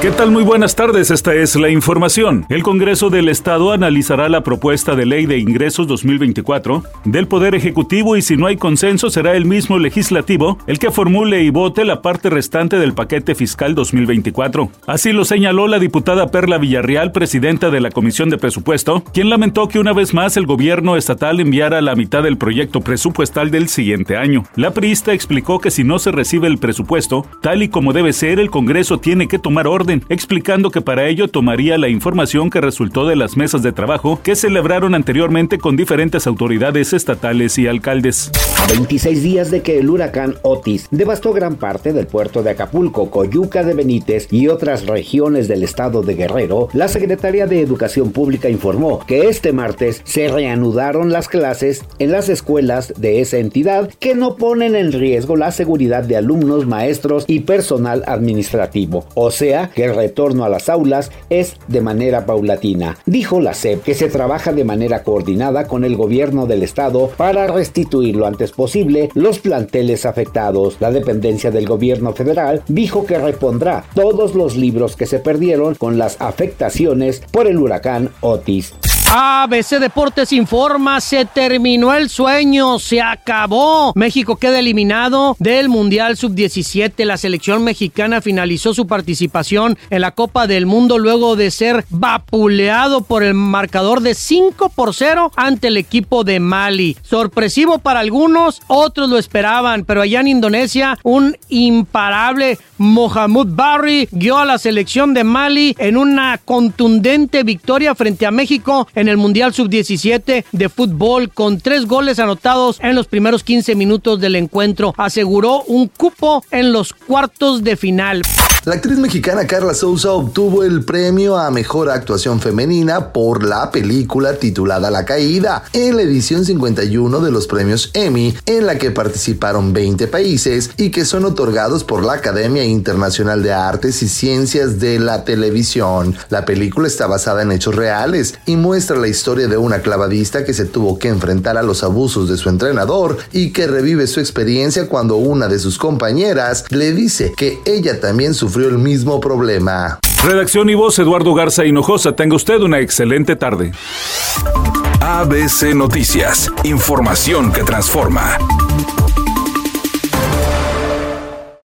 ¿Qué tal? Muy buenas tardes, esta es la información. El Congreso del Estado analizará la propuesta de ley de ingresos 2024 del Poder Ejecutivo y si no hay consenso será el mismo legislativo el que formule y vote la parte restante del paquete fiscal 2024. Así lo señaló la diputada Perla Villarreal, presidenta de la Comisión de Presupuesto, quien lamentó que una vez más el gobierno estatal enviara la mitad del proyecto presupuestal del siguiente año. La priista explicó que si no se recibe el presupuesto, tal y como debe ser, el Congreso tiene que tomar orden explicando que para ello tomaría la información que resultó de las mesas de trabajo que celebraron anteriormente con diferentes autoridades estatales y alcaldes. A 26 días de que el huracán Otis devastó gran parte del puerto de Acapulco, Coyuca de Benítez y otras regiones del estado de Guerrero, la Secretaría de Educación Pública informó que este martes se reanudaron las clases en las escuelas de esa entidad que no ponen en riesgo la seguridad de alumnos, maestros y personal administrativo. O sea, que el retorno a las aulas es de manera paulatina. Dijo la SEP que se trabaja de manera coordinada con el gobierno del estado para restituir lo antes posible los planteles afectados. La dependencia del gobierno federal dijo que repondrá todos los libros que se perdieron con las afectaciones por el huracán Otis. ABC Deportes informa, se terminó el sueño, se acabó. México queda eliminado del Mundial Sub-17. La selección mexicana finalizó su participación en la Copa del Mundo luego de ser vapuleado por el marcador de 5 por 0 ante el equipo de Mali. Sorpresivo para algunos, otros lo esperaban, pero allá en Indonesia un imparable Mohamed Barry guió a la selección de Mali en una contundente victoria frente a México en el Mundial Sub-17 de fútbol con tres goles anotados en los primeros 15 minutos del encuentro. Aseguró un cupo en los cuartos de final. La actriz mexicana Carla Souza obtuvo el premio a Mejor Actuación Femenina por la película titulada La Caída en la edición 51 de los premios Emmy, en la que participaron 20 países y que son otorgados por la Academia Internacional de Artes y Ciencias de la Televisión. La película está basada en hechos reales y muestra la historia de una clavadista que se tuvo que enfrentar a los abusos de su entrenador y que revive su experiencia cuando una de sus compañeras le dice que ella también sufrió el mismo problema. Redacción y voz Eduardo Garza Hinojosa. Tenga usted una excelente tarde. ABC Noticias. Información que transforma.